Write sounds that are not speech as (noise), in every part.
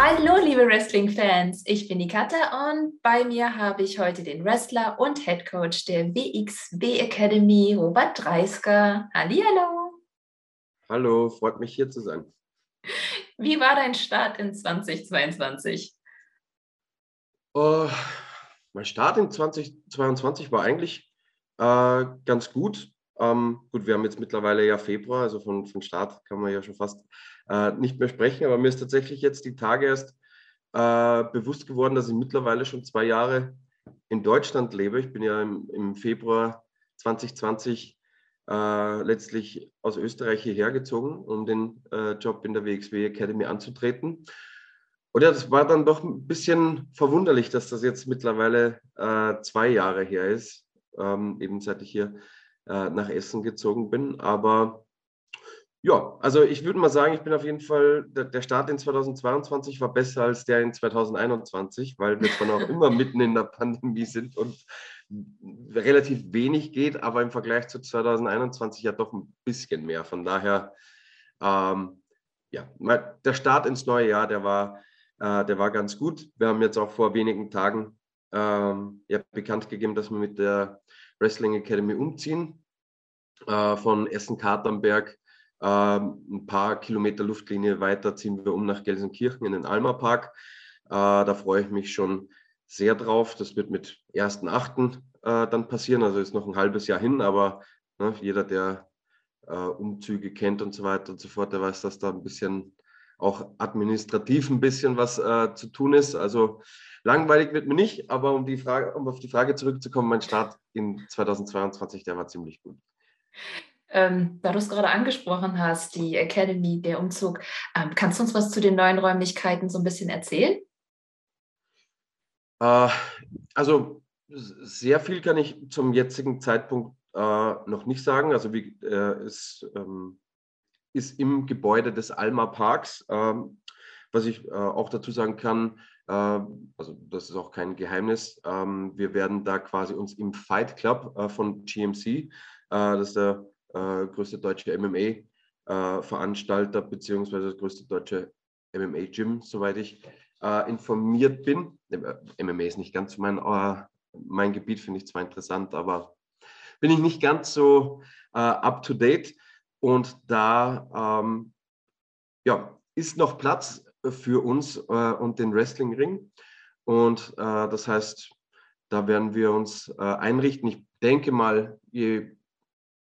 Hallo, liebe Wrestling-Fans. Ich bin die Katha und bei mir habe ich heute den Wrestler und Head Coach der WXW Academy, Robert Dreisker. Hallihallo. Hallo, freut mich hier zu sein. Wie war dein Start in 2022? Uh, mein Start in 2022 war eigentlich äh, ganz gut. Ähm, gut, wir haben jetzt mittlerweile ja Februar, also von, von Start kann man ja schon fast äh, nicht mehr sprechen, aber mir ist tatsächlich jetzt die Tage erst äh, bewusst geworden, dass ich mittlerweile schon zwei Jahre in Deutschland lebe. Ich bin ja im, im Februar 2020 äh, letztlich aus Österreich hierher gezogen, um den äh, Job in der WXW Academy anzutreten. Und ja, das war dann doch ein bisschen verwunderlich, dass das jetzt mittlerweile äh, zwei Jahre her ist, ähm, eben seit ich hier äh, nach Essen gezogen bin. Aber ja, also ich würde mal sagen, ich bin auf jeden Fall, der, der, Start in 2022 war besser als der in 2021, weil wir zwar noch immer mitten in der Pandemie sind und relativ wenig geht, aber im Vergleich zu 2021 ja doch ein bisschen mehr. Von daher, ähm, ja, der Start ins neue Jahr, der war, äh, der war ganz gut. Wir haben jetzt auch vor wenigen Tagen ähm, ja, bekannt gegeben, dass wir mit der Wrestling Academy umziehen. Äh, von Essen-Katernberg äh, ein paar Kilometer Luftlinie weiter ziehen wir um nach Gelsenkirchen in den Alma Park. Äh, da freue ich mich schon sehr drauf. Das wird mit 1.8. Äh, dann passieren, also ist noch ein halbes Jahr hin, aber ne, jeder, der äh, Umzüge kennt und so weiter und so fort, der weiß, dass da ein bisschen auch administrativ ein bisschen was äh, zu tun ist. Also langweilig wird mir nicht, aber um, die Frage, um auf die Frage zurückzukommen, mein Start in 2022, der war ziemlich gut. Ähm, da du es gerade angesprochen hast, die Academy, der Umzug, ähm, kannst du uns was zu den neuen Räumlichkeiten so ein bisschen erzählen? Äh, also sehr viel kann ich zum jetzigen Zeitpunkt äh, noch nicht sagen. Also wie, äh, es ähm, ist im Gebäude des Alma Parks. Ähm, was ich äh, auch dazu sagen kann, also das ist auch kein Geheimnis, ähm, wir werden da quasi uns im Fight Club äh, von GMC, das ist der größte deutsche MMA-Veranstalter, beziehungsweise das größte deutsche MMA-Gym, soweit ich informiert bin. MMA ist nicht ganz mein, mein Gebiet, finde ich zwar interessant, aber bin ich nicht ganz so up to date. Und da ähm, ja, ist noch Platz für uns äh, und den Wrestlingring. Und äh, das heißt, da werden wir uns äh, einrichten. Ich denke mal, je,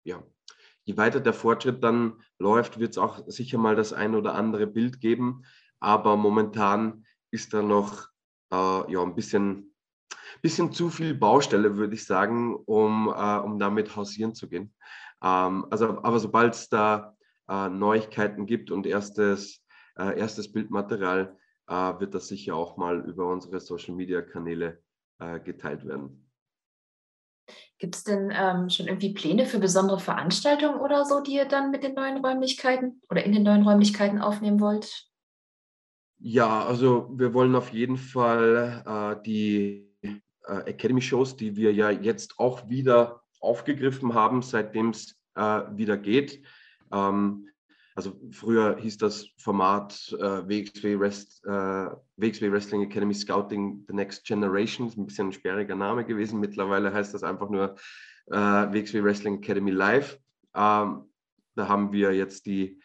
ja, je weiter der Fortschritt dann läuft, wird es auch sicher mal das ein oder andere Bild geben. Aber momentan ist da noch äh, ja, ein bisschen, bisschen zu viel Baustelle, würde ich sagen, um, äh, um damit hausieren zu gehen. Ähm, also, aber sobald es da äh, Neuigkeiten gibt und erstes, äh, erstes Bildmaterial, äh, wird das sicher auch mal über unsere Social-Media-Kanäle äh, geteilt werden. Gibt es denn ähm, schon irgendwie Pläne für besondere Veranstaltungen oder so, die ihr dann mit den neuen Räumlichkeiten oder in den neuen Räumlichkeiten aufnehmen wollt? Ja, also wir wollen auf jeden Fall äh, die äh, Academy-Shows, die wir ja jetzt auch wieder aufgegriffen haben, seitdem es äh, wieder geht. Ähm, also früher hieß das Format äh, WXW, Rest, äh, WXW Wrestling Academy Scouting The Next Generation. Ist ein bisschen ein sperriger Name gewesen. Mittlerweile heißt das einfach nur äh, WXW Wrestling Academy Live. Ähm, da haben wir jetzt die,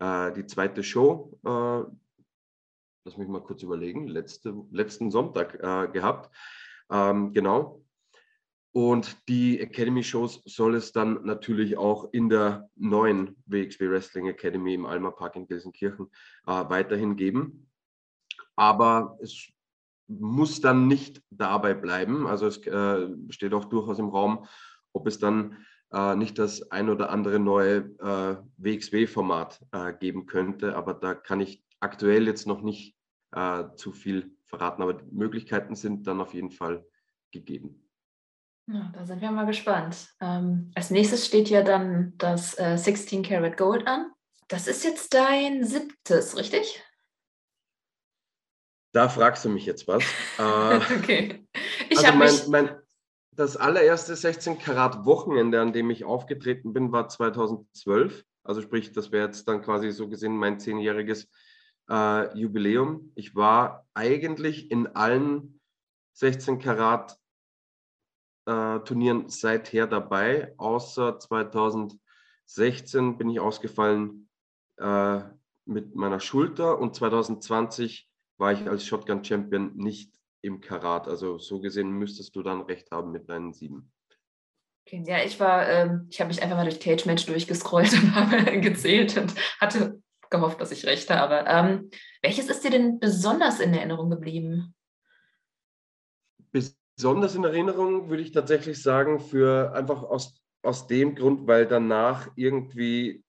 äh, die zweite Show, äh, lass mich mal kurz überlegen, letzte, letzten Sonntag äh, gehabt. Ähm, genau. Und die Academy-Shows soll es dann natürlich auch in der neuen WXW Wrestling Academy im Alma Park in Gelsenkirchen äh, weiterhin geben. Aber es muss dann nicht dabei bleiben. Also es äh, steht auch durchaus im Raum, ob es dann äh, nicht das ein oder andere neue äh, WXW-Format äh, geben könnte. Aber da kann ich aktuell jetzt noch nicht äh, zu viel verraten. Aber die Möglichkeiten sind dann auf jeden Fall gegeben. Ja, da sind wir mal gespannt. Ähm, als nächstes steht ja dann das äh, 16 Karat Gold an. Das ist jetzt dein siebtes, richtig? Da fragst du mich jetzt was. (laughs) Äh, okay. Ich also mein, mein, das allererste 16 Karat Wochenende, an dem ich aufgetreten bin, war 2012. Also sprich, das wäre jetzt dann quasi so gesehen mein zehnjähriges äh, Jubiläum. Ich war eigentlich in allen 16 Karat äh, Turnieren seither dabei, außer 2016 bin ich ausgefallen äh, mit meiner Schulter und 2020 war ich als Shotgun Champion nicht im Karat. Also so gesehen müsstest du dann recht haben mit deinen sieben. Okay, ja, ich war, ähm, ich habe mich einfach mal durch Cage Match durchgescrollt und (laughs) habe gezählt und hatte gehofft, dass ich recht habe. Ähm, welches ist dir denn besonders in Erinnerung geblieben? Besonders in Erinnerung würde ich tatsächlich sagen, für einfach aus, aus dem Grund, weil danach irgendwie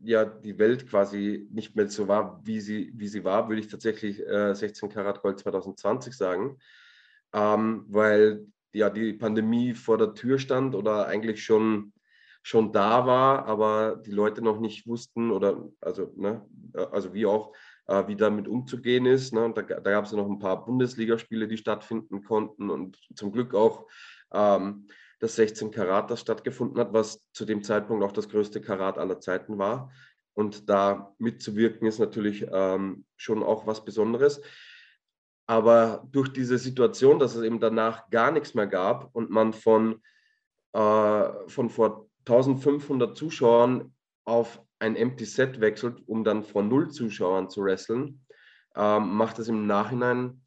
ja die Welt quasi nicht mehr so war, wie sie, wie sie war, würde ich tatsächlich äh, 16 Karat Gold 2020 sagen. Ähm, weil ja die Pandemie vor der Tür stand oder eigentlich schon, schon da war, aber die Leute noch nicht wussten oder also, ne, also wie auch, äh, wie damit umzugehen ist. Ne? Da, da gab es ja noch ein paar Bundesligaspiele, die stattfinden konnten und zum Glück auch ähm, das 16 Karat, das stattgefunden hat, was zu dem Zeitpunkt auch das größte Karat aller Zeiten war. Und da mitzuwirken ist natürlich ähm, schon auch was Besonderes. Aber durch diese Situation, dass es eben danach gar nichts mehr gab und man von, äh, von vor 1500 Zuschauern auf ein Empty Set wechselt, um dann vor null Zuschauern zu wresteln, äh, macht es im Nachhinein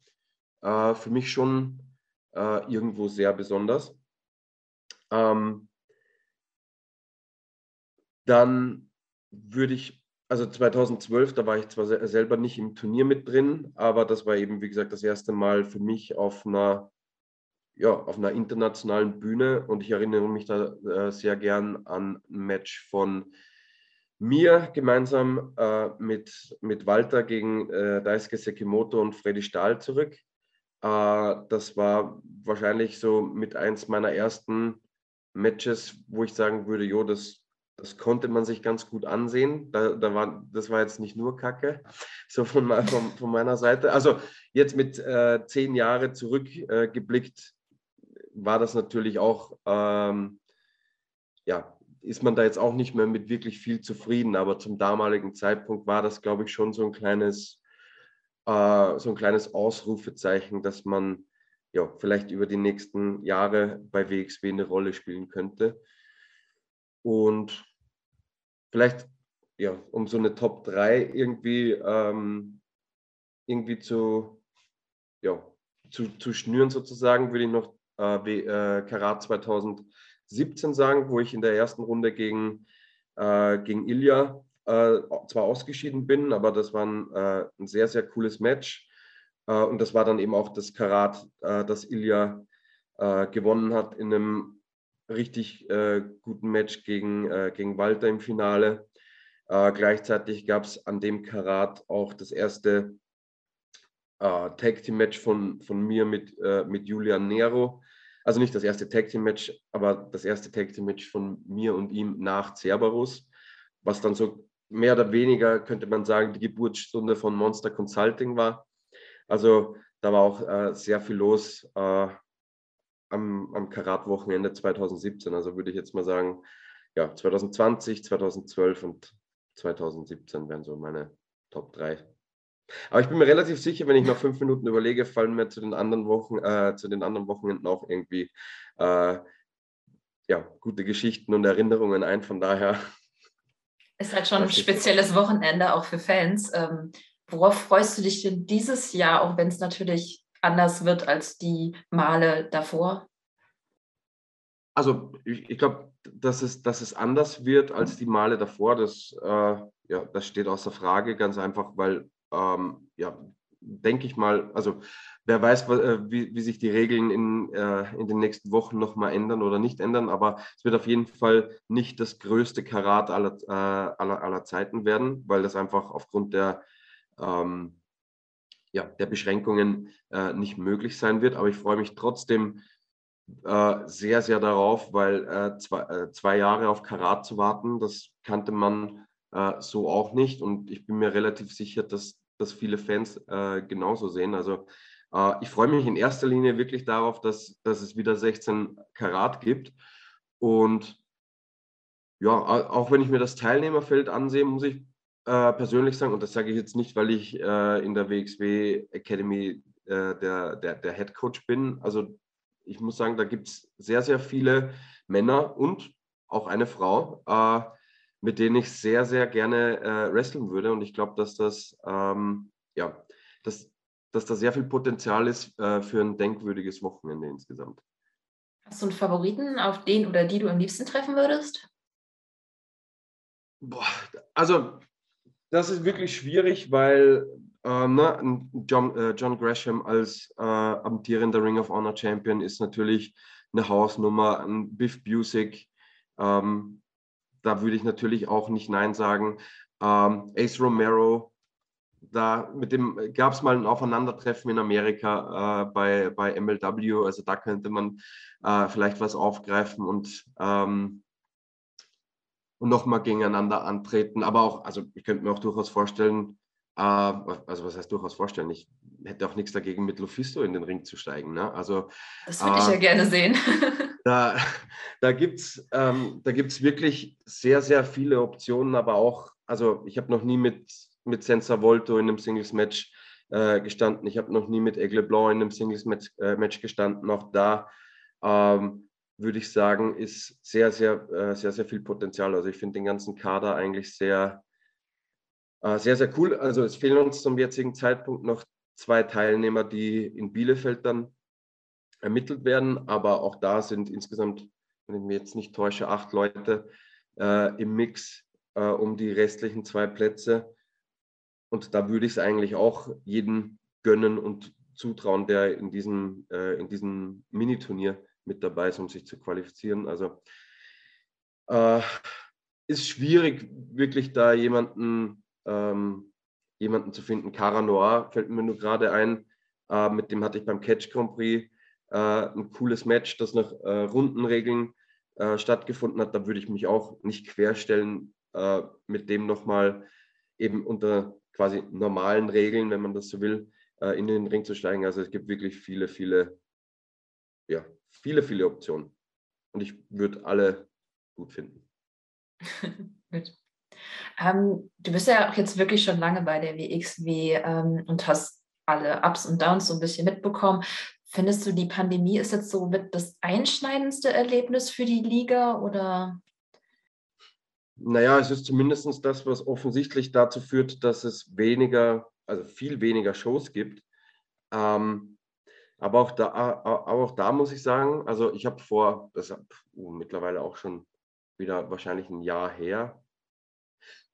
äh, für mich schon äh, irgendwo sehr besonders. Ähm, dann würde ich also 2012, da war ich zwar selber nicht im Turnier mit drin, aber das war eben, wie gesagt, das erste Mal für mich auf einer, ja, auf einer internationalen Bühne und ich erinnere mich da äh, sehr gern an ein Match von mir gemeinsam äh, mit, mit Walter gegen äh, Daisuke Sekimoto und Freddy Stahl zurück. Äh, das war wahrscheinlich so mit eins meiner ersten Matches, wo ich sagen würde, jo, das, das konnte man sich ganz gut ansehen. Da, da war, das war jetzt nicht nur Kacke, (laughs) so von, von, von meiner Seite. Also jetzt mit äh, zehn Jahre zurückgeblickt, äh, war das natürlich auch, ähm, ja, ist man da jetzt auch nicht mehr mit wirklich viel zufrieden. Aber zum damaligen Zeitpunkt war das, glaube ich, schon so ein kleines, äh, so ein kleines Ausrufezeichen, dass man ja, vielleicht über die nächsten Jahre bei WXW eine Rolle spielen könnte. Und vielleicht, ja, um so eine Top 3 irgendwie, ähm, irgendwie zu, ja, zu, zu schnüren sozusagen, würde ich noch äh, äh Karat 2000 17 sagen, wo ich in der ersten Runde gegen, äh, gegen Ilja äh, zwar ausgeschieden bin, aber das war ein, äh, ein sehr, sehr cooles Match. Äh, und das war dann eben auch das Karat, äh, das Ilja äh, gewonnen hat in einem richtig guten Match gegen, gegen Walter im Finale. gleichzeitig gab es an dem Karat auch das erste Tag Team Match von, von mir mit, mit Julian Nero also nicht das erste Tag Team Match, aber das erste Tag Team Match von mir und ihm nach Cerberus, was dann so mehr oder weniger, könnte man sagen, die Geburtsstunde von Monster Consulting war. Also da war auch äh, sehr viel los am, am Karat-Wochenende 2017. Also würde ich jetzt mal sagen, ja, 2020, 2012 und 2017 wären so meine Top 3. Aber ich bin mir relativ sicher, wenn ich noch fünf Minuten überlege, fallen mir zu den anderen Wochen, äh, zu den anderen Wochenenden auch irgendwie äh, ja, gute Geschichten und Erinnerungen ein. Von daher. Ist halt schon ein spezielles Wochenende auch für Fans. Ähm, worauf freust du dich denn dieses Jahr, auch wenn es natürlich anders wird als die Male davor? Also ich, ich glaube, dass es, dass es anders wird als die Male davor, das, äh, ja, das steht außer Frage, ganz einfach, weil, ähm, ja, denke ich mal, also wer weiß, äh, wie, wie sich die Regeln in, äh, in den nächsten Wochen nochmal ändern oder nicht ändern, aber es wird auf jeden Fall nicht das größte Karat aller, äh, aller, aller Zeiten werden, weil das einfach aufgrund der ähm, ja, der Beschränkungen äh, nicht möglich sein wird. Aber ich freue mich trotzdem äh, sehr, sehr darauf, weil äh, zwei, zwei, Jahre auf Karat zu warten, das kannte man so auch nicht. Und ich bin mir relativ sicher, dass das viele Fans äh, genauso sehen. Also ich freue mich in erster Linie wirklich darauf, dass, dass es wieder 16 Karat gibt. Und ja, auch wenn ich mir das Teilnehmerfeld ansehe, muss ich äh, persönlich sagen, und das sage ich jetzt nicht, weil ich äh, in der WXW Academy äh, der, der, der Head Coach bin. Also ich muss sagen, da gibt es sehr, sehr viele Männer und auch eine Frau, äh, mit denen ich sehr, sehr gerne äh, wresteln würde. Und ich glaube, dass das, ähm, ja, dass, dass da sehr viel Potenzial ist äh, für ein denkwürdiges Wochenende insgesamt. Hast du einen Favoriten, auf den oder die du am liebsten treffen würdest? Boah, also das ist wirklich schwierig, weil äh, ne, John, äh, John, Gresham als äh, amtierender Ring of Honor Champion ist natürlich eine Hausnummer. Ein Biff Busick, ähm, da würde ich natürlich auch nicht Nein sagen. Ähm, Ace Romero, da mit dem gab es mal ein Aufeinandertreffen in Amerika äh, bei, bei MLW, also da könnte man äh, vielleicht was aufgreifen und ähm, und nochmal gegeneinander antreten. Aber auch, also ich könnte mir auch durchaus vorstellen, also was heißt durchaus vorstellen, ich hätte auch nichts dagegen, mit Lufisto in den Ring zu steigen. Ne? Also, das würde äh, ich ja gerne sehen. (laughs) da da gibt es ähm, wirklich sehr, sehr viele Optionen, aber auch, also ich habe noch nie mit, mit Senza Volto in einem Singles-Match äh, gestanden, ich habe noch nie mit Aigle Blanc in einem Singles-Match äh, Match gestanden, auch da. Ähm, würde ich sagen, ist sehr, sehr, äh, sehr, sehr viel Potenzial. Also ich finde den ganzen Kader eigentlich sehr, sehr, sehr cool. Also es fehlen uns zum jetzigen Zeitpunkt noch zwei Teilnehmer, die in Bielefeld dann ermittelt werden. Aber auch da sind insgesamt, wenn ich mich jetzt nicht täusche, acht Leute äh, im Mix äh, um die restlichen zwei Plätze. Und da würde ich es eigentlich auch jedem gönnen und zutrauen, der in diesem, äh, in diesem Miniturnier mit dabei ist, um sich zu qualifizieren. Also äh, ist schwierig, wirklich da jemanden, ähm, jemanden zu finden. Cara Noir fällt mir nur gerade ein. Äh, mit dem hatte ich beim Catch Grand Prix äh, ein cooles Match, das nach äh, Rundenregeln äh, stattgefunden hat. Da würde ich mich auch nicht querstellen, äh, mit dem nochmal eben unter quasi normalen Regeln, wenn man das so will, in den Ring zu steigen. Also es gibt wirklich viele, viele ja, viele, viele Optionen. Und ich würde alle gut finden. (laughs) gut. Ähm, du bist ja auch jetzt wirklich schon lange bei der WXW ähm, und hast alle Ups und Downs so ein bisschen mitbekommen. Findest du, die Pandemie ist jetzt so mit das einschneidendste Erlebnis für die Liga oder? Naja, es ist zumindest das, was offensichtlich dazu führt, dass es weniger, also viel weniger Shows gibt. Ähm, aber auch da, aber auch da muss ich sagen, also ich habe vor, das ist mittlerweile auch schon wieder wahrscheinlich ein Jahr her.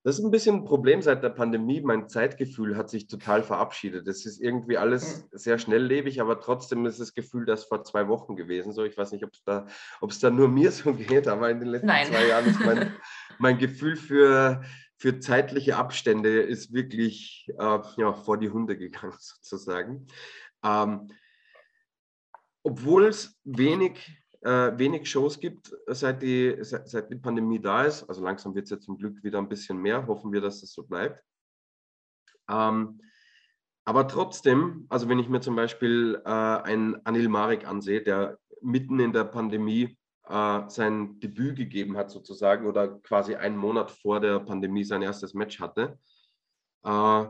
Das ist ein bisschen ein Problem seit der Pandemie. Mein Zeitgefühl hat sich total verabschiedet. Es ist irgendwie alles hm. sehr schnelllebig, aber trotzdem ist das Gefühl, das vor zwei Wochen gewesen. So, ich weiß nicht, ob es da, da nur mir (laughs) so geht, aber in den letzten Nein. zwei Jahren ist mein, mein Gefühl für, für zeitliche Abstände ist wirklich äh, ja, vor die Hunde gegangen, (laughs) sozusagen. Ähm, obwohl es wenig, äh, wenig Shows gibt, seit die, seit, seit die Pandemie da ist, also langsam wird es ja zum Glück wieder ein bisschen mehr, hoffen wir, dass das so bleibt. Ähm, aber trotzdem, also wenn ich mir zum Beispiel äh, einen Anil Marek ansehe, der mitten in der Pandemie äh, sein Debüt gegeben hat sozusagen oder quasi einen Monat vor der Pandemie sein erstes Match hatte, äh,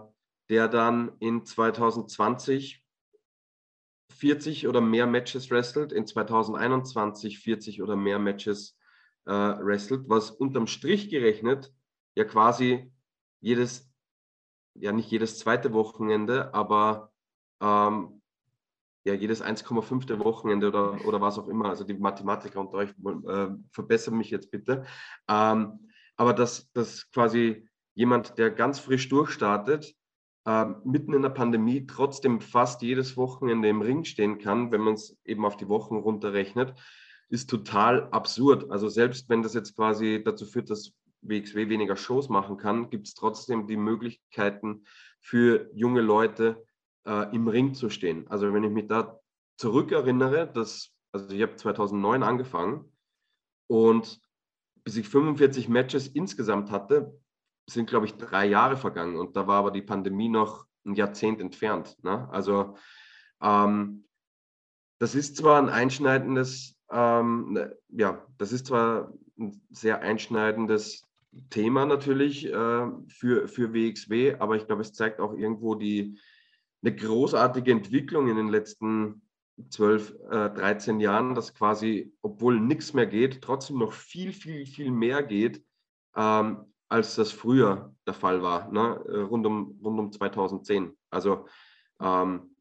der dann in 2020 40 oder mehr Matches wrestelt, in 2021 40 oder mehr Matches äh, wrestelt, was unterm Strich gerechnet ja quasi jedes, ja nicht jedes zweite Wochenende, aber ähm, ja jedes 1,5. Wochenende oder, oder was auch immer, also die Mathematiker unter euch äh, verbessern mich jetzt bitte, ähm, aber dass, dass quasi jemand, der ganz frisch durchstartet, äh, mitten in der Pandemie trotzdem fast jedes Wochenende im Ring stehen kann, wenn man es eben auf die Wochen runterrechnet, ist total absurd. Also selbst wenn das jetzt quasi dazu führt, dass WXW weniger Shows machen kann, gibt es trotzdem die Möglichkeiten für junge Leute äh, im Ring zu stehen. Also wenn ich mich da zurückerinnere, dass, also ich habe 2009 angefangen und bis ich 45 Matches insgesamt hatte, sind, glaube ich, drei Jahre vergangen und da war aber die Pandemie noch ein Jahrzehnt entfernt. Ne? Also ähm, das ist zwar ein einschneidendes, ähm, ne, ja, das ist zwar ein sehr einschneidendes Thema natürlich äh, für, für WXW, aber ich glaube, es zeigt auch irgendwo die, eine großartige Entwicklung in den letzten 12, äh, 13 Jahren, dass quasi, obwohl nichts mehr geht, trotzdem noch viel, viel, viel mehr geht, ähm, als das früher der Fall war, ne? Äh, rund, um, rund um 2010. Also ähm,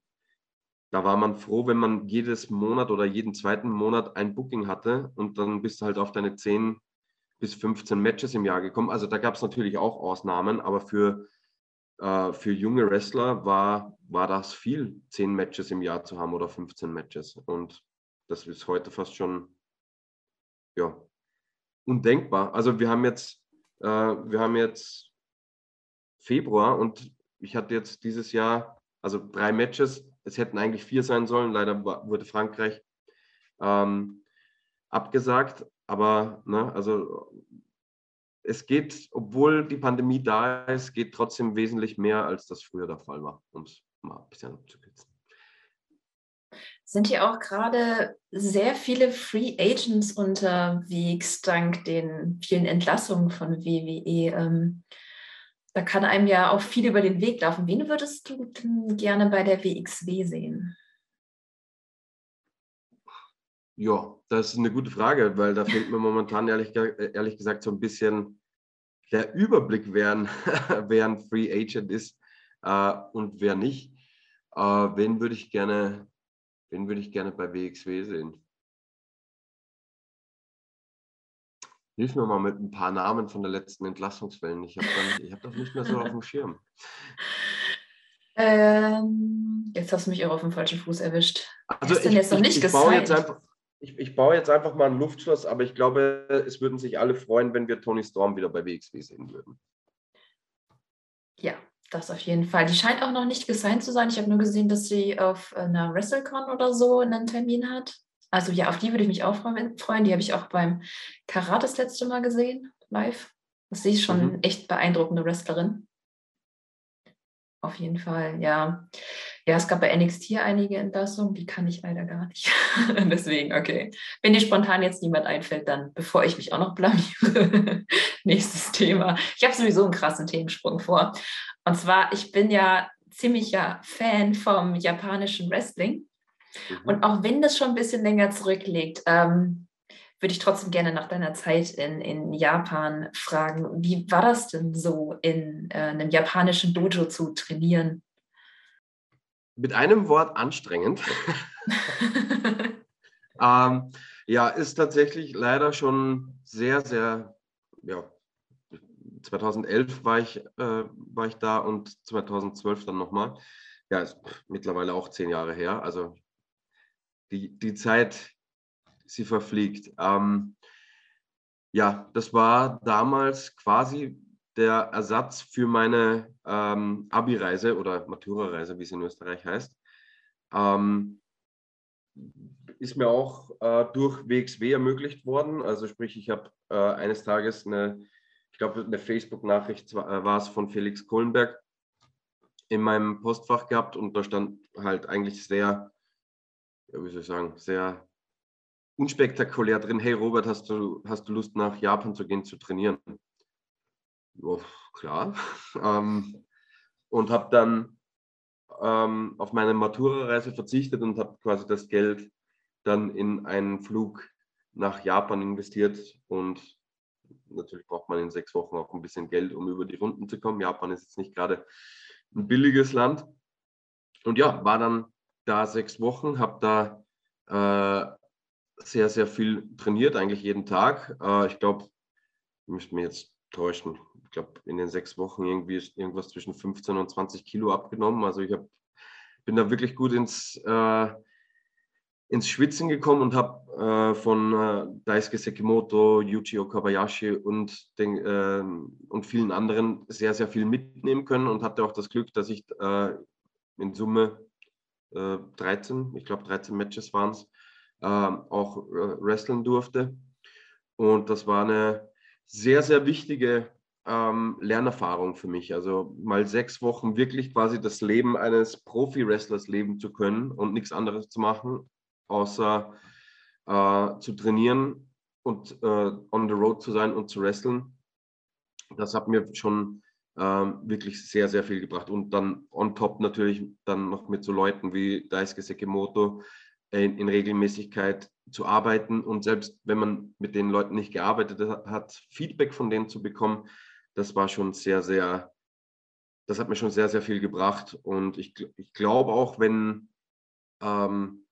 da war man froh, wenn man jedes Monat oder jeden zweiten Monat ein Booking hatte und dann bist du halt auf deine 10 bis 15 Matches im Jahr gekommen. Also da gab es natürlich auch Ausnahmen, aber für, äh, für junge Wrestler war, war das viel, 10 Matches im Jahr zu haben oder 15 Matches. Und das ist heute fast schon ja, undenkbar. Also wir haben jetzt, äh, wir haben jetzt Februar und ich hatte jetzt dieses Jahr, also drei Matches, es hätten eigentlich vier sein sollen. Leider wurde Frankreich ähm, abgesagt. Aber ne, also es geht, obwohl die Pandemie da ist, geht trotzdem wesentlich mehr, als das früher der Fall war, um es mal ein bisschen abzukürzen. Sind hier auch gerade sehr viele Free Agents unterwegs, dank den vielen Entlassungen von WWE? Ähm, da kann einem ja auch viel über den Weg laufen. Wen würdest du gerne bei der WXW sehen? Ja, das ist eine gute Frage, weil da fehlt mir momentan ehrlich, ehrlich gesagt so ein bisschen der Überblick, wer ein, (laughs) wer ein Free Agent ist äh, und wer nicht. Äh, wen würde ich gerne, wen würde ich gerne bei WXW sehen? Hilf mir mal mit ein paar Namen von der letzten Entlassungswellen. Ich habe hab das nicht mehr so auf dem Schirm. (laughs) Ähm, jetzt hast du mich auch auf dem falschen Fuß erwischt. Also ich, jetzt noch nicht ich, ich baue jetzt einfach, ich, ich, baue jetzt einfach mal ein Luftschloss, aber ich glaube, es würden sich alle freuen, wenn wir Tony Storm wieder bei WXW sehen würden. Ja, das auf jeden Fall. Die scheint auch noch nicht gesigned zu sein. Ich habe nur gesehen, dass sie auf einer WrestleCon oder so einen Termin hat. Also ja, auf die würde ich mich auch freuen. Die habe ich auch beim Karat das letzte Mal gesehen, live. Das sehe ich schon mhm. echt beeindruckende Wrestlerin. Auf jeden Fall, ja. Ja, es gab bei NXT einige Entlassungen, die kann ich leider gar nicht. (laughs) Deswegen, okay. Wenn dir spontan jetzt niemand einfällt, dann, bevor ich mich auch noch blamiere, (laughs) nächstes Thema. Ich habe sowieso einen krassen Themensprung vor. Und zwar, ich bin ja ziemlicher Fan vom japanischen Wrestling. Mhm. Und auch wenn das schon ein bisschen länger zurückliegt, ähm, würde ich trotzdem gerne nach deiner Zeit in, in Japan fragen, wie war das denn so, in äh, einem japanischen Dojo zu trainieren? Mit einem Wort anstrengend. (laughs) ähm, ja, ist tatsächlich leider schon sehr, sehr, ja, 2011 war ich, äh, war ich da und 2012 dann nochmal. Ja, ist mittlerweile auch zehn Jahre her. Also die, die Zeit, sie verfliegt. Ähm, ja, das war damals quasi der Ersatz für meine ähm, Abi-Reise oder Matura-Reise, wie es in Österreich heißt. Ähm, ist mir auch äh, durch WXW ermöglicht worden. Also sprich, ich habe äh, eines Tages eine, ich glaube, eine Facebook-Nachricht äh, war es von Felix Kohlenberg in meinem Postfach gehabt und da stand halt eigentlich sehr ja, wie soll ich sagen, sehr unspektakulär drin. Hey Robert, hast du, hast du Lust nach Japan zu gehen, zu trainieren? Oh, klar. (laughs) ähm, und habe dann ähm, auf meine Matura-Reise verzichtet und habe quasi das Geld dann in einen Flug nach Japan investiert. Und natürlich braucht man in sechs Wochen auch ein bisschen Geld, um über die Runden zu kommen. Japan ist jetzt nicht gerade ein billiges Land. Und ja, war dann da sechs Wochen, habe da äh, sehr, sehr viel trainiert, eigentlich jeden Tag. Äh, ich glaube, ich müsste mir jetzt täuschen. Ich glaube, in den sechs Wochen irgendwie irgendwas zwischen 15 und 20 Kilo abgenommen. Also ich hab, bin da wirklich gut ins, äh, ins Schwitzen gekommen und habe äh, von äh, Daisuke Sekimoto, Yuji Okabayashi und, den, äh, und vielen anderen sehr, sehr viel mitnehmen können und hatte auch das Glück, dass ich äh, in Summe 13, äh, ich glaube 13 Matches waren es, ähm, auch äh, wresteln durfte. Und das war eine sehr, sehr wichtige ähm, Lernerfahrung für mich. Also mal sechs Wochen wirklich quasi das Leben eines Profi-Wrestlers leben zu können und nichts anderes zu machen, außer äh, zu trainieren und äh, on the road zu sein und zu wresteln. das hat mir schon ähm, wirklich sehr, sehr viel gebracht. Und dann on top natürlich dann noch mit so Leuten wie Daisuke Sekimoto in, in, Regelmäßigkeit zu arbeiten und selbst wenn man mit den Leuten nicht gearbeitet hat, Feedback von denen zu bekommen, das war schon sehr, sehr, das hat mir schon sehr, sehr viel gebracht. Und ich, ich glaube auch, wenn, ähm,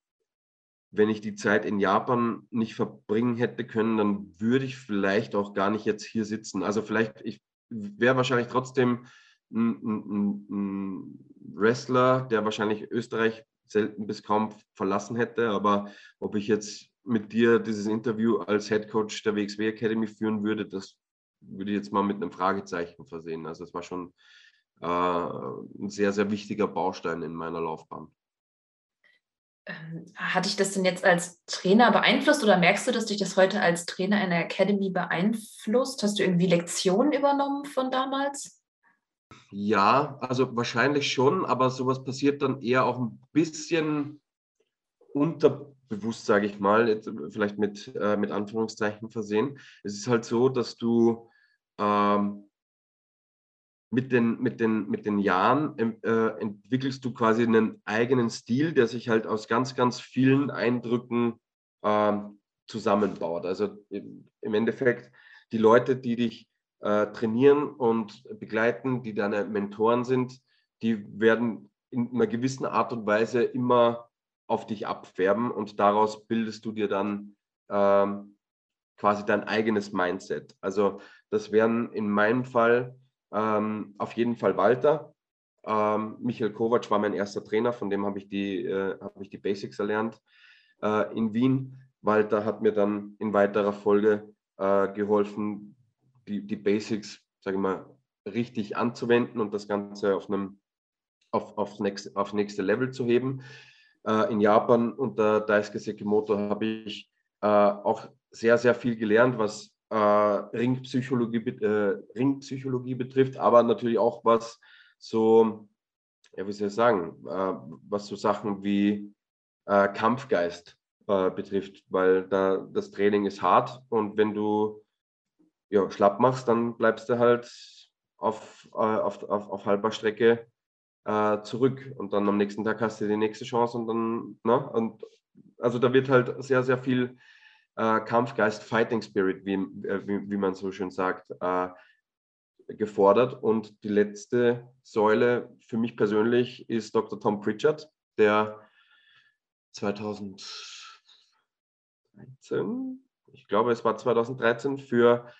wenn ich die Zeit in Japan nicht verbringen hätte können, dann würde ich vielleicht auch gar nicht jetzt hier sitzen. Also vielleicht, ich wäre wahrscheinlich trotzdem ein, ein, ein, Wrestler, der wahrscheinlich Österreich selten bis kaum verlassen hätte. Aber ob ich jetzt mit dir dieses Interview als Head Coach der WXW Academy führen würde, das würde ich jetzt mal mit einem Fragezeichen versehen. Also es war schon äh, ein sehr, sehr wichtiger Baustein in meiner Laufbahn. Ähm, hat dich das denn jetzt als Trainer beeinflusst oder merkst du, dass dich das heute als Trainer in der Academy beeinflusst? Hast du irgendwie Lektionen übernommen von damals? Ja, also wahrscheinlich schon, aber sowas passiert dann eher auch ein bisschen unterbewusst, sage ich mal, vielleicht mit, äh, mit Anführungszeichen versehen. Es ist halt so, dass du ähm, mit den, mit den, mit den Jahren äh, entwickelst du quasi einen eigenen Stil, der sich halt aus ganz, ganz vielen Eindrücken äh, zusammenbaut. Also im, im, Endeffekt die Leute, die dich äh, trainieren und begleiten, die deine Mentoren sind, die werden in einer gewissen Art und Weise immer auf dich abfärben und daraus bildest du dir dann ähm, quasi dein eigenes Mindset. Also das wären in meinem Fall ähm, auf jeden Fall Walter. Ähm, Michael Kovac war mein erster Trainer, von dem habe ich, die, äh, hab ich die Basics erlernt äh, in Wien. Walter hat mir dann in weiterer Folge äh, geholfen, die, die Basics, sage ich mal, richtig anzuwenden und das Ganze auf einem auf, auf, next, auf nächste Level zu heben. Äh, in Japan unter Daisuke Sekimoto habe ich äh, auch sehr, sehr viel gelernt, was äh, Ringpsychologie, äh, Ringpsychologie betrifft, aber natürlich auch was so, ja, wie soll ich sagen, äh, was so Sachen wie äh, Kampfgeist äh, betrifft, weil da das Training ist hart und wenn du ja, schlapp machst, dann bleibst du halt auf, äh, auf, auf, auf halber Strecke zurück und dann am nächsten Tag hast du die nächste Chance und dann, ne? Und also da wird halt sehr, sehr viel äh, Kampfgeist, Fighting Spirit, wie, äh, wie, wie, man so schön sagt, äh, gefordert. Und die letzte Säule für mich persönlich ist Dr. Tom Pritchard, der 2013, ich glaube, es war 2013, für,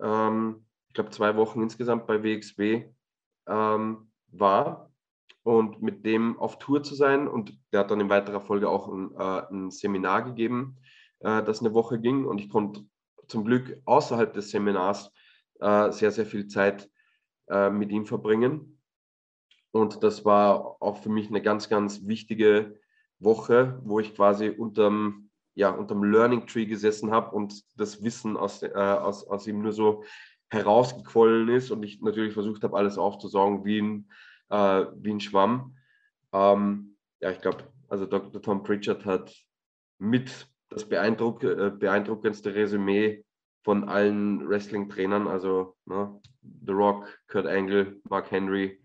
ähm, ich glaube, zwei Wochen insgesamt bei WXW ähm, war und mit dem auf Tour zu sein. Und der hat dann in weiterer Folge auch ein, äh, ein Seminar gegeben äh, das eine Woche ging. Und ich konnte zum Glück außerhalb des Seminars äh, sehr, sehr viel Zeit äh, mit ihm verbringen. Und das war auch für mich eine ganz, ganz wichtige Woche, wo ich quasi unterm, ja, unterm Learning Tree gesessen habe und das Wissen aus, äh, aus, aus ihm nur so herausgequollen ist und ich natürlich versucht habe, alles aufzusaugen wie ein, äh, wie ein Schwamm. Ähm, ja, ich glaube, also Dr. Tom Pritchard hat mit das beeindruck, äh, beeindruckendste Resümee von allen Wrestling-Trainern, also ne, The Rock, Kurt Angle, Mark Henry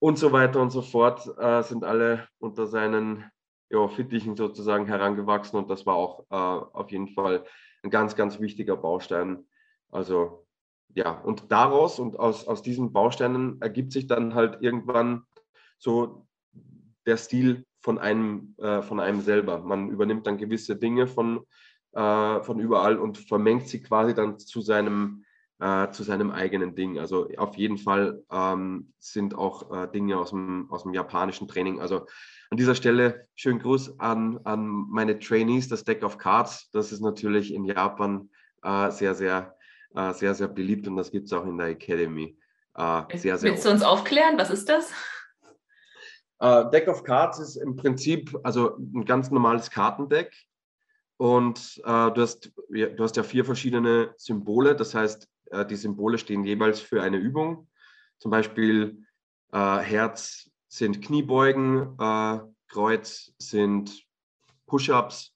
und so weiter und so fort, äh, sind alle unter seinen ja, Fittichen sozusagen herangewachsen und das war auch äh, auf jeden Fall ein ganz, ganz wichtiger Baustein. Also ja, und daraus und aus, aus diesen Bausteinen ergibt sich dann halt irgendwann so der Stil von einem, äh, von einem selber. Man übernimmt dann gewisse Dinge von, äh, von überall und vermengt sie quasi dann zu seinem, äh, zu seinem eigenen Ding. Also auf jeden Fall ähm, sind auch äh, Dinge aus dem, aus dem japanischen Training. Also an dieser Stelle schönen Gruß an, an meine Trainees, das Deck of Cards. Das ist natürlich in Japan äh, sehr, sehr, äh, sehr, sehr beliebt und das gibt es auch in der Academy. sehr, sehr Willst du uns aufklären? Was ist das? Uh, Deck of Cards ist im Prinzip also ein ganz normales Kartendeck. Und uh, du, hast, du hast ja vier verschiedene Symbole. Das heißt, uh, die Symbole stehen jeweils für eine Übung. Zum Beispiel Herz sind Kniebeugen, Kreuz sind Push-ups,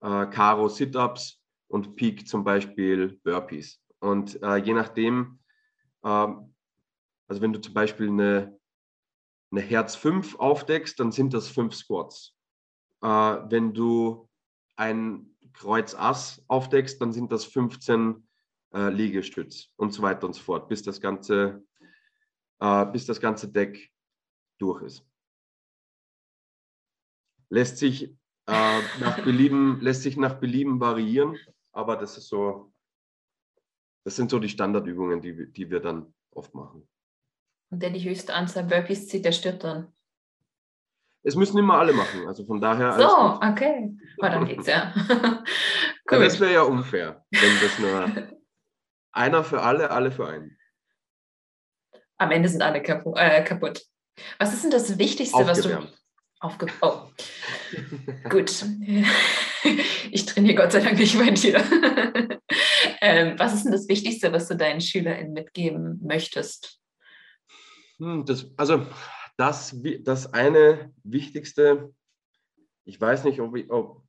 Karo Sit-ups und Peak zum Beispiel Burpees. Und je nachdem, Ähm, also wenn du zum Beispiel eine, eine Herz 5 aufdeckst, dann sind das fünf Squats. Äh, wenn du ein Kreuz Ass aufdeckst, dann sind das 15 äh, Liegestütz und so weiter und so fort, bis das ganze, äh, bis das ganze Deck durch ist. Lässt sich, äh, nach Belieben, (laughs) lässt sich nach Belieben variieren, aber das ist so, das sind so die Standardübungen, die, die wir dann oft machen. Und der die höchste Anzahl Burpees zieht, der stirbt dann. Es müssen immer alle machen, also von daher. So, okay. Aber dann geht's ja. (laughs) cool. Das wäre ja unfair, wenn das nur einer für alle, alle für einen. Am Ende sind alle kaputt. Äh, kaputt. Was ist denn das Wichtigste, was du. Aufge oh. Gut. ich trainiere Gott sei Dank nicht bei dir. (laughs) ähm, was ist denn das Wichtigste, was du deinen SchülerInnen mitgeben möchtest? Hm, das, also das, das eine Wichtigste, ich weiß nicht, ob, ich, ob,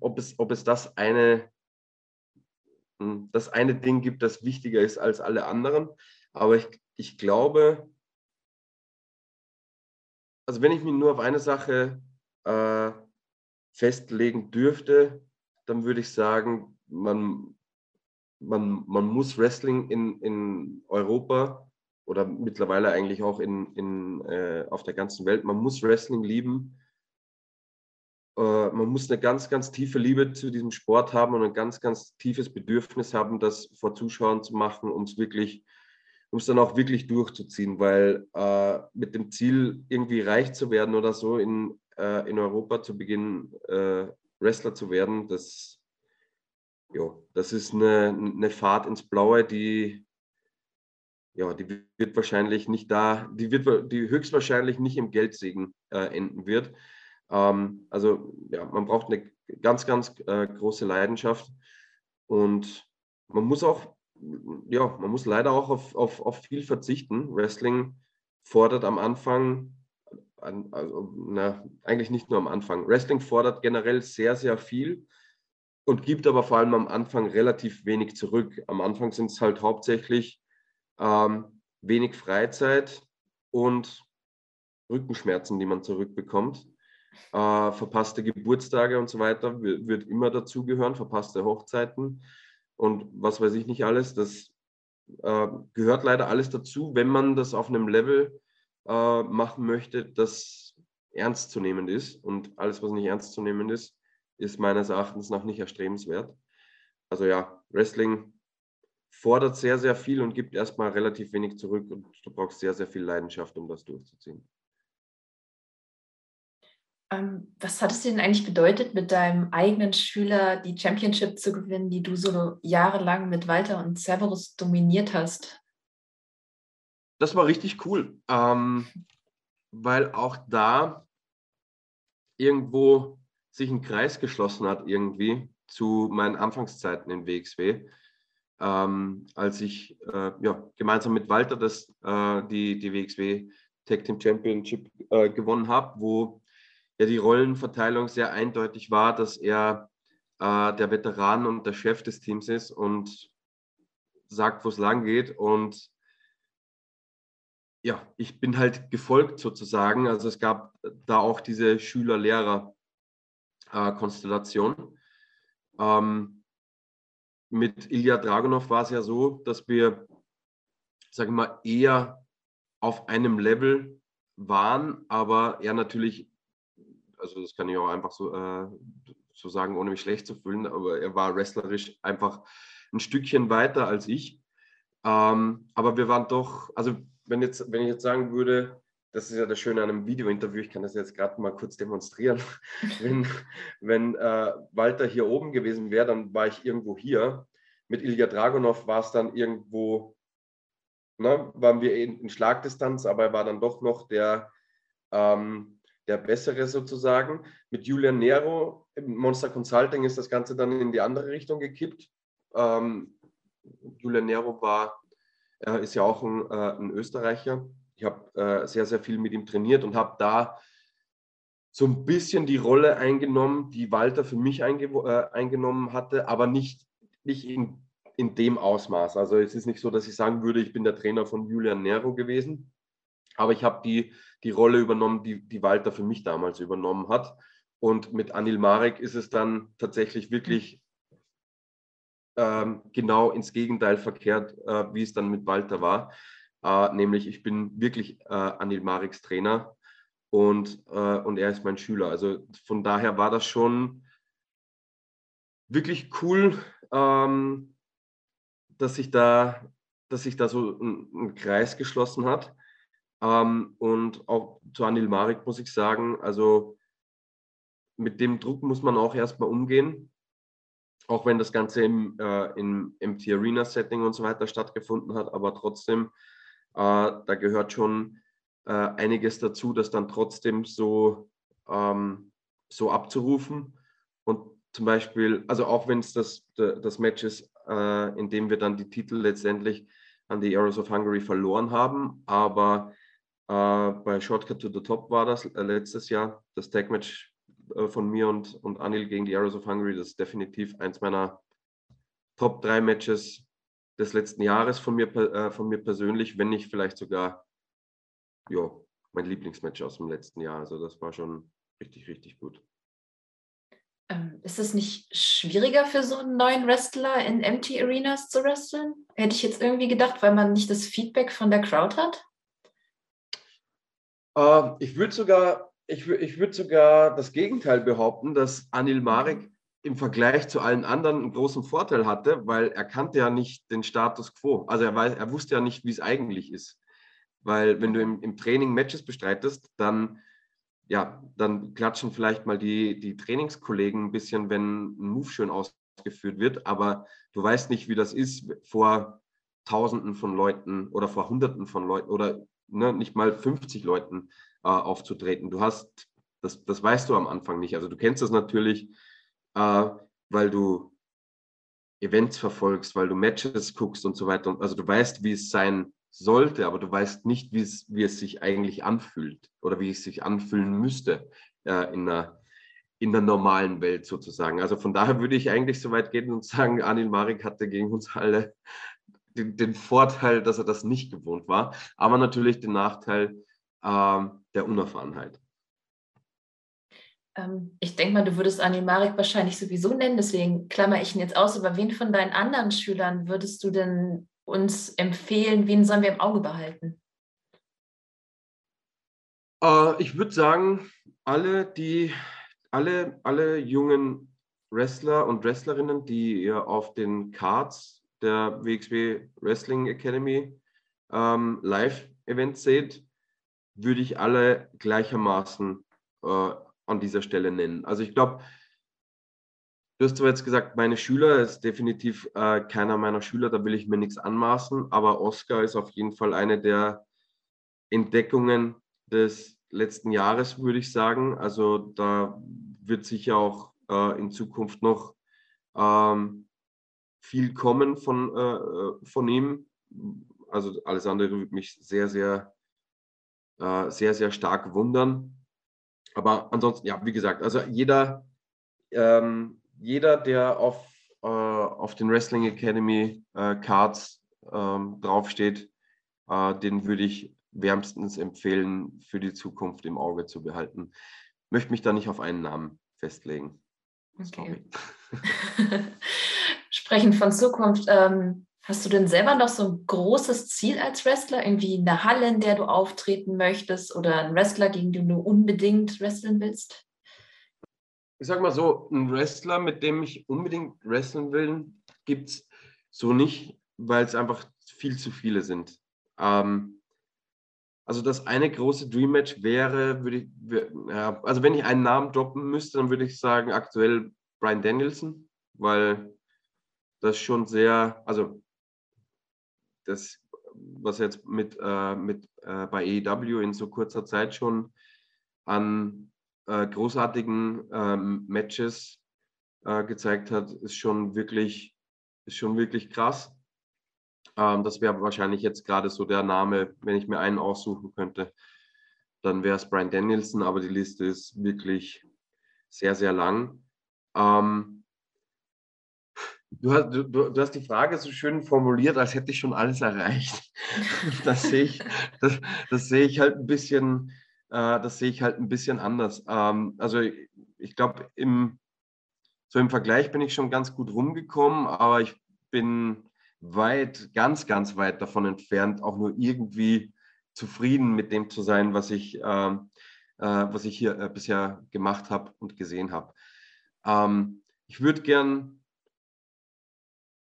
ob, es, ob es das eine, hm, das eine Ding gibt, das wichtiger ist als alle anderen, aber ich, ich glaube, also wenn ich mich nur auf eine Sache äh, festlegen dürfte, dann würde ich sagen, man, man, man muss Wrestling in, in Europa oder mittlerweile eigentlich auch in, in, äh, auf der ganzen Welt, man muss Wrestling lieben. Äh, man muss eine ganz, ganz tiefe Liebe zu diesem Sport haben und ein ganz, ganz tiefes Bedürfnis haben, das vor Zuschauern zu machen, um es wirklich um es dann auch wirklich durchzuziehen, weil äh, mit dem Ziel, irgendwie reich zu werden oder so in, äh, in Europa zu Beginn äh, Wrestler zu werden, das, jo, das ist eine, eine Fahrt ins Blaue, die, ja, die wird wahrscheinlich nicht da, die wird die höchstwahrscheinlich nicht im Geldsegen äh, enden wird. Ähm, also ja, man braucht eine ganz, ganz äh, große Leidenschaft und man muss auch ja, man muss leider auch auf, auf, auf viel verzichten. Wrestling fordert am Anfang, also, na, eigentlich nicht nur am Anfang. Wrestling fordert generell sehr, sehr viel und gibt aber vor allem am Anfang relativ wenig zurück. Am Anfang sind es halt hauptsächlich ähm, wenig Freizeit und Rückenschmerzen, die man zurückbekommt. Äh, verpasste Geburtstage und so weiter wird immer dazugehören, verpasste Hochzeiten und was weiß ich nicht alles. Das äh, gehört leider alles dazu, wenn man das auf einem Level äh, machen möchte, das ernst zu nehmen ist. Und alles, was nicht ernst zu nehmen ist, ist meines Erachtens noch nicht erstrebenswert. Also ja, Wrestling fordert sehr, sehr viel und gibt erstmal relativ wenig zurück und du brauchst sehr, sehr viel Leidenschaft, um das durchzuziehen. Ähm, was hat es dir denn eigentlich bedeutet, mit deinem eigenen Schüler die Championship zu gewinnen, die du so jahrelang mit Walter und Cerberus dominiert hast? Das war richtig cool, ähm, weil auch da irgendwo sich ein Kreis geschlossen hat, irgendwie zu meinen Anfangszeiten in WXW. Ähm, als ich äh, ja, gemeinsam mit Walter das, äh, die, die WXW Tag Team Championship äh, gewonnen habe, wo ja die Rollenverteilung sehr eindeutig war, dass er äh, der Veteran und der Chef des Teams ist und sagt, wo es lang geht. Und ja, ich bin halt gefolgt sozusagen. Also es gab da auch diese Schüler-Lehrer-Konstellation. Äh, ähm, mit Ilya Dragunov war es ja so, dass wir, sagen wir mal, eher auf einem Level waren, aber er natürlich also das kann ich auch einfach so, äh, so sagen, ohne mich schlecht zu fühlen, aber er war wrestlerisch einfach ein Stückchen weiter als ich. Ähm, aber wir waren doch, also wenn, jetzt, wenn ich jetzt sagen würde, das ist ja das Schöne an einem Videointerview, ich kann das jetzt gerade mal kurz demonstrieren. (laughs) wenn wenn äh, Walter hier oben gewesen wäre, dann war ich irgendwo hier. Mit Ilya Dragunov war es dann irgendwo, ne, waren wir in, in, Schlagdistanz, aber er war dann doch noch der, ähm, der bessere sozusagen. Mit Julian Nero im Monster Consulting ist das Ganze dann in die andere Richtung gekippt. Ähm, Julian Nero war, er ist ja auch ein, äh, ein Österreicher. Ich habe äh, sehr, sehr viel mit ihm trainiert und habe da so ein bisschen die Rolle eingenommen, die Walter für mich einge äh, eingenommen hatte, aber nicht, nicht in, in dem Ausmaß. Also es ist nicht so, dass ich sagen würde, ich bin der Trainer von Julian Nero gewesen, aber ich habe die, die Rolle übernommen, die, die Walter für mich damals übernommen hat. Und mit Anil Marek ist es dann tatsächlich wirklich ähm, genau ins Gegenteil verkehrt, äh, wie es dann mit Walter war. Äh, nämlich ich bin wirklich äh, Anil Mareks Trainer und, äh, und er ist mein Schüler. Also von daher war das schon wirklich cool, ähm, dass sich da, dass sich da so ein, ein Kreis geschlossen hat. Ähm, und auch zu Anil Marek muss ich sagen, also mit dem Druck muss man auch erstmal umgehen. Auch wenn das Ganze im, äh, im MT Arena Setting und so weiter stattgefunden hat, aber trotzdem, da gehört schon äh, einiges dazu, das dann trotzdem so, ähm, so abzurufen. Und zum Beispiel, also auch wenn es das, das Match ist, äh, in dem wir dann die Titel letztendlich an die Arrows of Hungary verloren haben, aber äh, bei Shortcut to the Top war das äh, letztes Jahr, das Tag-Match äh, von mir und, und Anil gegen die Arrows of Hungary. Das ist definitiv eins meiner Top 3 Matches des letzten Jahres von mir, äh, von mir persönlich, wenn nicht vielleicht sogar ja, mein Lieblingsmatch aus dem letzten Jahr. Also das war schon richtig, richtig gut. Ähm, ist es nicht schwieriger für so einen neuen Wrestler in Empty Arenas zu wresteln? Hätte ich jetzt irgendwie gedacht, weil man nicht das Feedback von der Crowd hat? Äh, ich würde sogar, ich, ich würd sogar das Gegenteil behaupten, dass Anil Marek im Vergleich zu allen anderen einen großen Vorteil hatte, weil er kannte ja nicht den Status quo. Also er, weiß, er wusste ja nicht, wie es eigentlich ist. Weil wenn du im, im Training Matches bestreitest, dann, ja, dann klatschen vielleicht mal die, die Trainingskollegen ein bisschen, wenn ein Move schön ausgeführt wird, aber du weißt nicht, wie das ist vor Tausenden von Leuten oder vor Hunderten von Leuten oder ne, nicht mal 50 Leuten äh, aufzutreten. Du hast, das, das weißt du am Anfang nicht. Also du kennst das natürlich, äh, weil du Events verfolgst, weil du Matches guckst und so weiter. Also du weißt, wie es sein sollte, aber du weißt nicht, wie es, wie es sich eigentlich anfühlt oder wie es sich anfühlen müsste äh, in, einer, in der normalen Welt sozusagen. Also von daher würde ich eigentlich so weit gehen und sagen, Anil Marik hatte gegen uns alle den, den, Vorteil, dass er das nicht gewohnt war, aber natürlich den Nachteil äh, der Unerfahrenheit. Ähm, ich denke mal, du würdest Anil Marek wahrscheinlich sowieso nennen, deswegen klammer ich ihn jetzt aus. Aber wen von deinen anderen Schülern würdest du denn uns empfehlen? Wen sollen wir im Auge behalten? Äh, ich würde sagen, alle, die, alle, alle jungen Wrestler und Wrestlerinnen, die ihr auf den Cards der WXW Wrestling Academy ähm, Live-Events seht, würde ich alle gleichermaßen äh, an dieser Stelle nennen. Also ich glaube, du hast zwar jetzt gesagt, meine Schüler ist definitiv äh, keiner meiner Schüler, da will ich mir nichts anmaßen, aber Oscar ist auf jeden Fall eine der Entdeckungen des letzten Jahres, würde ich sagen. Also da wird sicher auch äh, in Zukunft noch ähm, viel kommen von, äh, äh von ihm. Also alles andere würde mich sehr, sehr, äh, sehr, sehr stark wundern. Aber ansonsten, ja, wie gesagt, also jeder, ähm, jeder, der auf, äh, auf den Wrestling Academy äh, Cards ähm, draufsteht, äh, den würde ich wärmstens empfehlen, für die Zukunft im Auge zu behalten. Möchte mich da nicht auf einen Namen festlegen. Okay. (laughs) Sprechen von Zukunft, ähm, Hast du denn selber noch so ein großes Ziel als Wrestler? Irgendwie eine Halle, in der du auftreten möchtest oder ein Wrestler, gegen den du unbedingt wresteln willst? Ich sag mal so, ein Wrestler, mit dem ich unbedingt wresteln will, gibt es so nicht, weil es einfach viel zu viele sind. Ähm, also das eine große Dream Match wäre, würde ich, ja, also wenn ich einen Namen droppen müsste, dann würde ich sagen aktuell Brian Danielson, weil das schon sehr, also das, was jetzt mit, äh, mit äh, bei AEW in so kurzer Zeit schon an äh, großartigen ähm, Matches äh, gezeigt hat, ist schon wirklich, ist schon wirklich krass. Ähm, das wäre wahrscheinlich jetzt gerade so der Name, wenn ich mir einen aussuchen könnte, dann wäre es Brian Danielson, aber die Liste ist wirklich sehr, sehr lang. Ähm, Du hast, du, du hast die Frage so schön formuliert, als hätte ich schon alles erreicht. (laughs) Das sehe ich, das, das sehe ich halt ein bisschen, äh, das sehe ich halt ein bisschen anders. Ähm, also ich, ich glaube, im, so im Vergleich bin ich schon ganz gut rumgekommen, aber ich bin weit, ganz, ganz weit davon entfernt, auch nur irgendwie zufrieden mit dem zu sein, was ich, äh, äh, was ich hier äh, bisher gemacht habe und gesehen habe. Ähm, ich würde gern,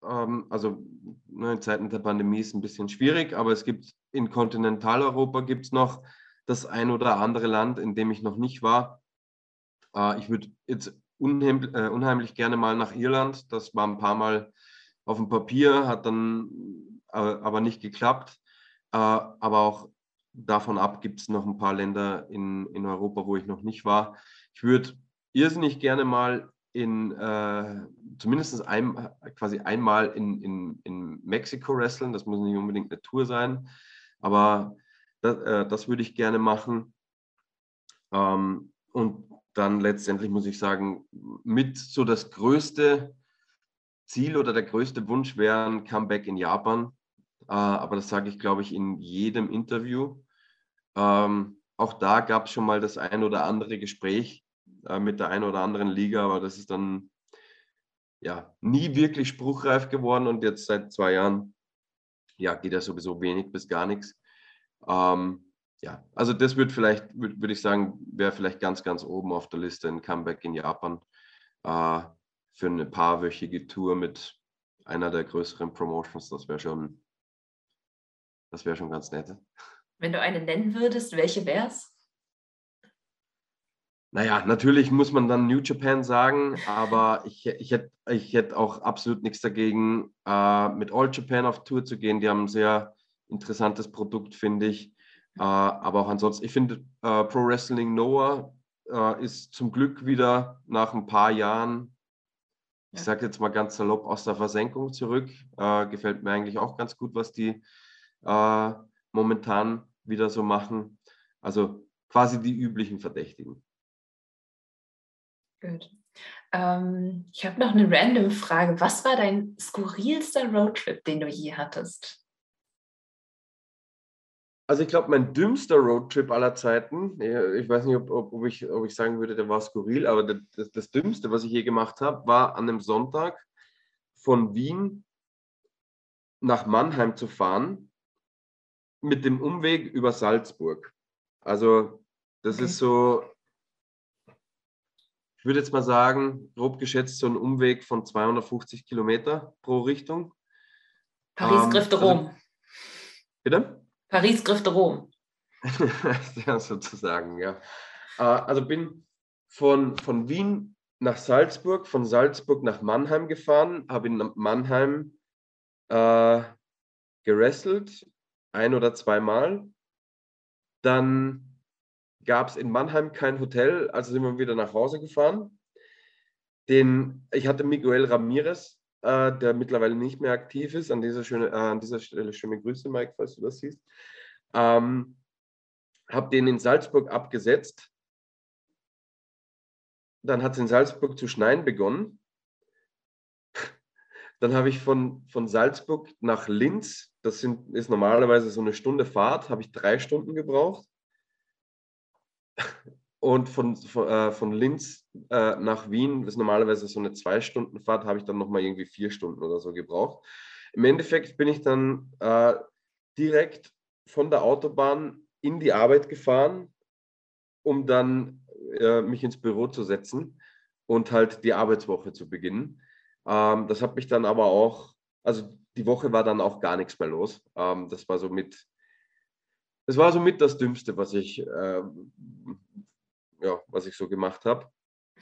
ähm, also ne, in Zeiten der Pandemie ist es ein bisschen schwierig, aber es gibt in Kontinentaleuropa gibt es noch das ein oder andere Land, in dem ich noch nicht war. Äh, ich würde jetzt unheimlich, äh, unheimlich gerne mal nach Irland. Das war ein paar Mal auf dem Papier, hat dann äh, aber nicht geklappt. Äh, aber auch davon ab gibt es noch ein paar Länder in, in Europa, wo ich noch nicht war. Ich würde irrsinnig gerne mal in äh, zumindest ein, quasi einmal in, in, in Mexiko wresteln. Das muss nicht unbedingt eine Tour sein, aber das, äh, das würde ich gerne machen. Ähm, und dann letztendlich muss ich sagen, mit so das größte Ziel oder der größte Wunsch wäre ein Comeback in Japan. Äh, aber das sage ich, glaube ich, in jedem Interview. Ähm, auch da gab es schon mal das ein oder andere Gespräch äh, mit der einen oder anderen Liga, aber das ist dann ja nie wirklich spruchreif geworden und jetzt seit zwei Jahren ja, geht ja sowieso wenig bis gar nichts. Ähm, ja, also das wird vielleicht, würde würd ich sagen, wäre vielleicht ganz, ganz oben auf der Liste ein Comeback in Japan äh, für eine paarwöchige Tour mit einer der größeren Promotions. Das wäre schon, das wäre schon ganz nett. Wenn du eine nennen würdest, welche wäre es? Naja, natürlich muss man dann New Japan sagen, aber ich, ich hätte ich hätt auch absolut nichts dagegen, äh, mit All Japan auf Tour zu gehen. Die haben ein sehr interessantes Produkt, finde ich. Äh, aber auch ansonsten, ich finde äh, Pro Wrestling Noah äh, ist zum Glück wieder nach ein paar Jahren, ich sage jetzt mal ganz salopp, aus der Versenkung zurück. Äh, gefällt mir eigentlich auch ganz gut, was die äh, momentan wieder so machen. Also quasi die üblichen Verdächtigen. Gut. Ähm, ich habe noch eine random Frage. Was war dein skurrilster Roadtrip, den du je hattest? Also ich glaube, mein dümmster Roadtrip aller Zeiten, ich weiß nicht, ob, ob, ob, ich, ob ich sagen würde, der war skurril, aber das, das, Dümmste, was ich je gemacht habe, war an einem Sonntag von Wien nach Mannheim zu fahren mit dem Umweg über Salzburg. Also das okay. ist so, ich würde jetzt mal sagen, grob geschätzt so ein Umweg von 250 Kilometer pro Richtung. Paris ähm, griff Rom. Also, bitte? Paris griff Rom. (laughs) ja, sozusagen, ja. Äh, also bin von, von Wien nach Salzburg, von Salzburg nach Mannheim gefahren, habe in Mannheim äh, gerestelt, ein oder zweimal. Dann gab es in Mannheim kein Hotel, also sind wir wieder nach Hause gefahren. Den, ich hatte Miguel Ramirez, äh, der mittlerweile nicht mehr aktiv ist. An dieser, schöne, äh, an dieser Stelle schöne Grüße, Mike, falls du das siehst. Ähm, habe den in Salzburg abgesetzt. Dann hat es in Salzburg zu schneien begonnen. Dann habe ich von, von Salzburg nach Linz, das sind, ist normalerweise so eine Stunde Fahrt, habe ich drei Stunden gebraucht. Und von, von, äh, von Linz äh, nach Wien, das ist normalerweise so eine Zwei-Stunden-Fahrt, habe ich dann nochmal irgendwie vier Stunden oder so gebraucht. Im Endeffekt bin ich dann äh, direkt von der Autobahn in die Arbeit gefahren, um dann äh, mich ins Büro zu setzen und halt die Arbeitswoche zu beginnen. Ähm, das hat mich dann aber auch, also die Woche war dann auch gar nichts mehr los. Ähm, das war so mit das war somit das Dümmste, was ich, äh, ja, was ich so gemacht habe.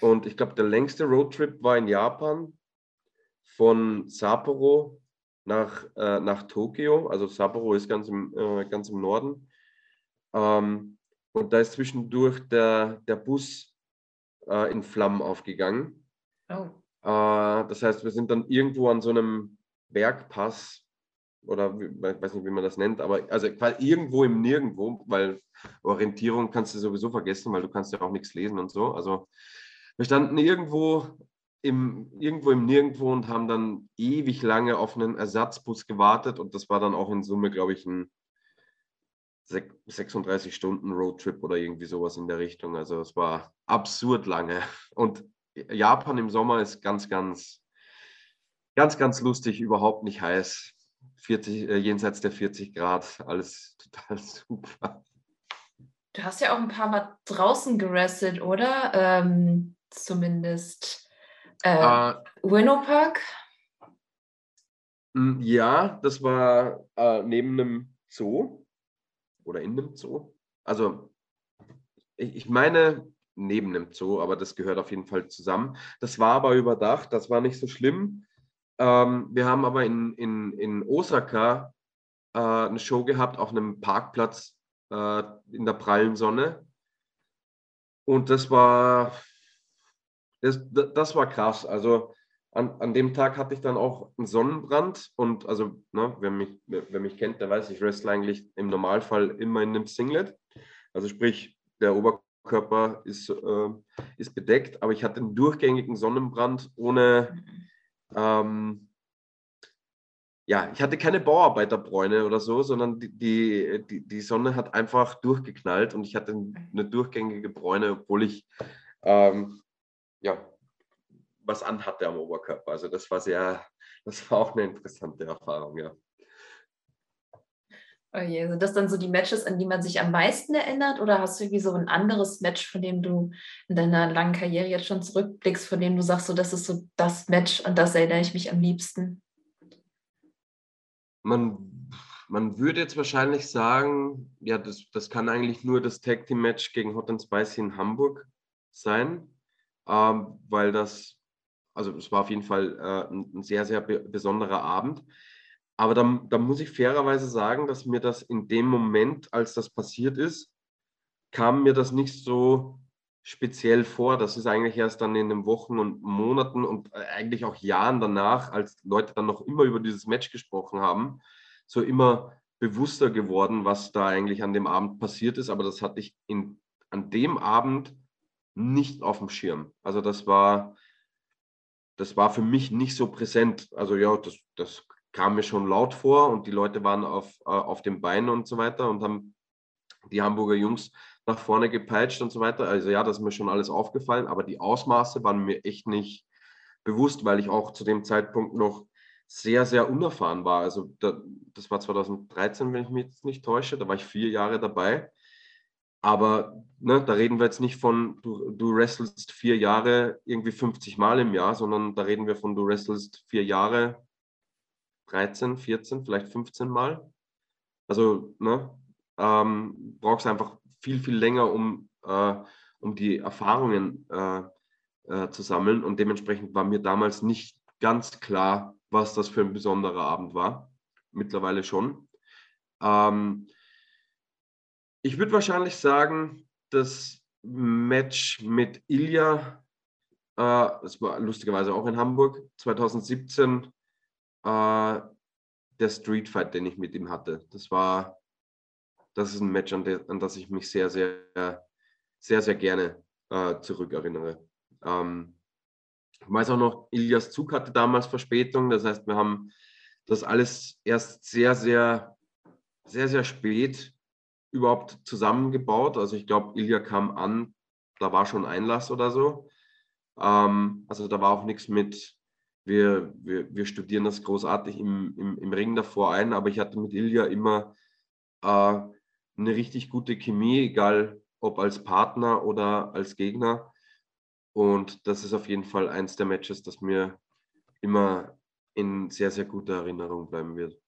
Und ich glaube, der längste Roadtrip war in Japan von Sapporo nach, äh, nach Tokio. Also Sapporo ist ganz im, äh, ganz im Norden. Ähm, und da ist zwischendurch der, der Bus äh, in Flammen aufgegangen. Oh. Äh, das heißt, wir sind dann irgendwo an so einem Bergpass oder ich weiß nicht, wie man das nennt, aber also irgendwo im Nirgendwo, weil Orientierung kannst du sowieso vergessen, weil du kannst ja auch nichts lesen und so. Also wir standen irgendwo im, irgendwo im Nirgendwo und haben dann ewig lange auf einen Ersatzbus gewartet und das war dann auch in Summe, glaube ich, ein 36 Stunden Roadtrip oder irgendwie sowas in der Richtung. Also es war absurd lange. Und Japan im Sommer ist ganz, ganz, ganz, ganz lustig, überhaupt nicht heiß. 40, äh, jenseits der 40 Grad, alles (laughs) total super. Du hast ja auch ein paar Mal draußen gerestet, oder? Ähm, zumindest äh, uh, Winnow Park. Hm, ja, das war äh, neben einem Zoo oder in einem Zoo. Also ich, ich meine neben einem Zoo, aber das gehört auf jeden Fall zusammen. Das war aber überdacht, das war nicht so schlimm. Ähm, wir haben aber in, in, in Osaka äh, eine Show gehabt auf einem Parkplatz äh, in der prallen Sonne. Und das war, das, das war krass. Also an, an dem Tag hatte ich dann auch einen Sonnenbrand und also, ne, wer, mich, wer mich kennt, der weiß, ich wrestle eigentlich im Normalfall immer in einem Singlet. Also sprich, der Oberkörper ist, äh, ist bedeckt, aber ich hatte einen durchgängigen Sonnenbrand ohne, ähm, ja, ich hatte keine Bauarbeiterbräune oder so, sondern die, die, die, die Sonne hat einfach durchgeknallt und ich hatte eine durchgängige Bräune, obwohl ich ähm, ja, was anhatte am Oberkörper. Also das war sehr, das war auch eine interessante Erfahrung, ja. Oh je, sind das dann so die Matches, an die man sich am meisten erinnert? Oder hast du irgendwie so ein anderes Match, von dem du in deiner langen Karriere jetzt schon zurückblickst, von dem du sagst, so das ist so das Match, an das erinnere ich mich am liebsten? Man, man würde jetzt wahrscheinlich sagen, ja, das, das kann eigentlich nur das Tag Team Match gegen Hot and Spicy in Hamburg sein, ähm, weil das also es war auf jeden Fall äh, ein, sehr, sehr be besonderer Abend. Aber da, da muss ich fairerweise sagen, dass mir das in dem Moment, als das passiert ist, kam mir das nicht so speziell vor. Das ist eigentlich erst dann in den Wochen und Monaten und äh, eigentlich auch Jahren danach, als Leute dann noch immer über dieses Match gesprochen haben, so immer bewusster geworden, was da eigentlich an dem Abend passiert ist. Aber das hatte ich in, an dem Abend nicht auf dem Schirm. Also das war, das war für mich nicht so präsent. Also ja, das, das kam mir schon laut vor und die Leute waren auf, äh, auf dem Bein und so weiter und haben die Hamburger Jungs nach vorne gepeitscht und so weiter. Also ja, das ist mir schon alles aufgefallen, aber die Ausmaße waren mir echt nicht bewusst, weil ich auch zu dem Zeitpunkt noch sehr, sehr unerfahren war. Also da, das war 2013, wenn ich mich jetzt nicht täusche, da war ich vier Jahre dabei. Aber ne, da reden wir jetzt nicht von, du, du wrestlest vier Jahre irgendwie 50 Mal im Jahr, sondern da reden wir von, du wrestlest vier Jahre 13, 14, vielleicht 15 Mal. Also ne, ähm, brauchst einfach viel, viel länger, um, äh, um die Erfahrungen äh, äh, zu sammeln. Und dementsprechend war mir damals nicht ganz klar, was das für ein besonderer Abend war. Mittlerweile schon. Ähm, ich würde wahrscheinlich sagen, das Match mit Ilya, äh, das war lustigerweise auch in Hamburg, 2017, äh, der Street Fight, den ich mit ihm hatte. Das war, das ist ein Match, an, de, an das ich mich sehr, sehr, sehr, sehr gerne äh, zurückerinnere. Ähm, ich weiß auch noch, Ilias Zug hatte damals Verspätung. Das heißt, wir haben das alles erst sehr, sehr, sehr, sehr spät überhaupt zusammengebaut. Also ich glaube, Ilja kam an, da war schon Einlass oder so. Ähm, also da war auch nichts mit, wir, wir, wir studieren das großartig im, im, im Ring davor ein, aber ich hatte mit Ilja immer äh, eine richtig gute Chemie, egal ob als Partner oder als Gegner. Und das ist auf jeden Fall eins der Matches, das mir immer in sehr, sehr guter Erinnerung bleiben wird.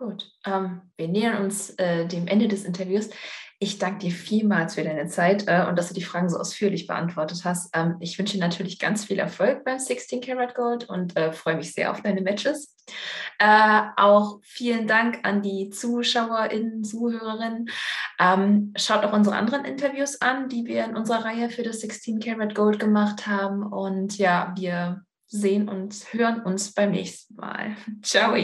Gut, ähm, wir nähern uns äh, dem Ende des Interviews. Ich danke dir vielmals für deine Zeit äh, und dass du die Fragen so ausführlich beantwortet hast. Ähm, ich wünsche dir natürlich ganz viel Erfolg beim 16 Karat Gold und äh, freue mich sehr auf deine Matches. Äh, auch vielen Dank an die ZuschauerInnen, Zuhörerinnen. Ähm, schaut auch unsere anderen Interviews an, die wir in unserer Reihe für das 16 Karat Gold gemacht haben. Und ja, wir sehen und hören uns beim nächsten Mal. (laughs) Ciao.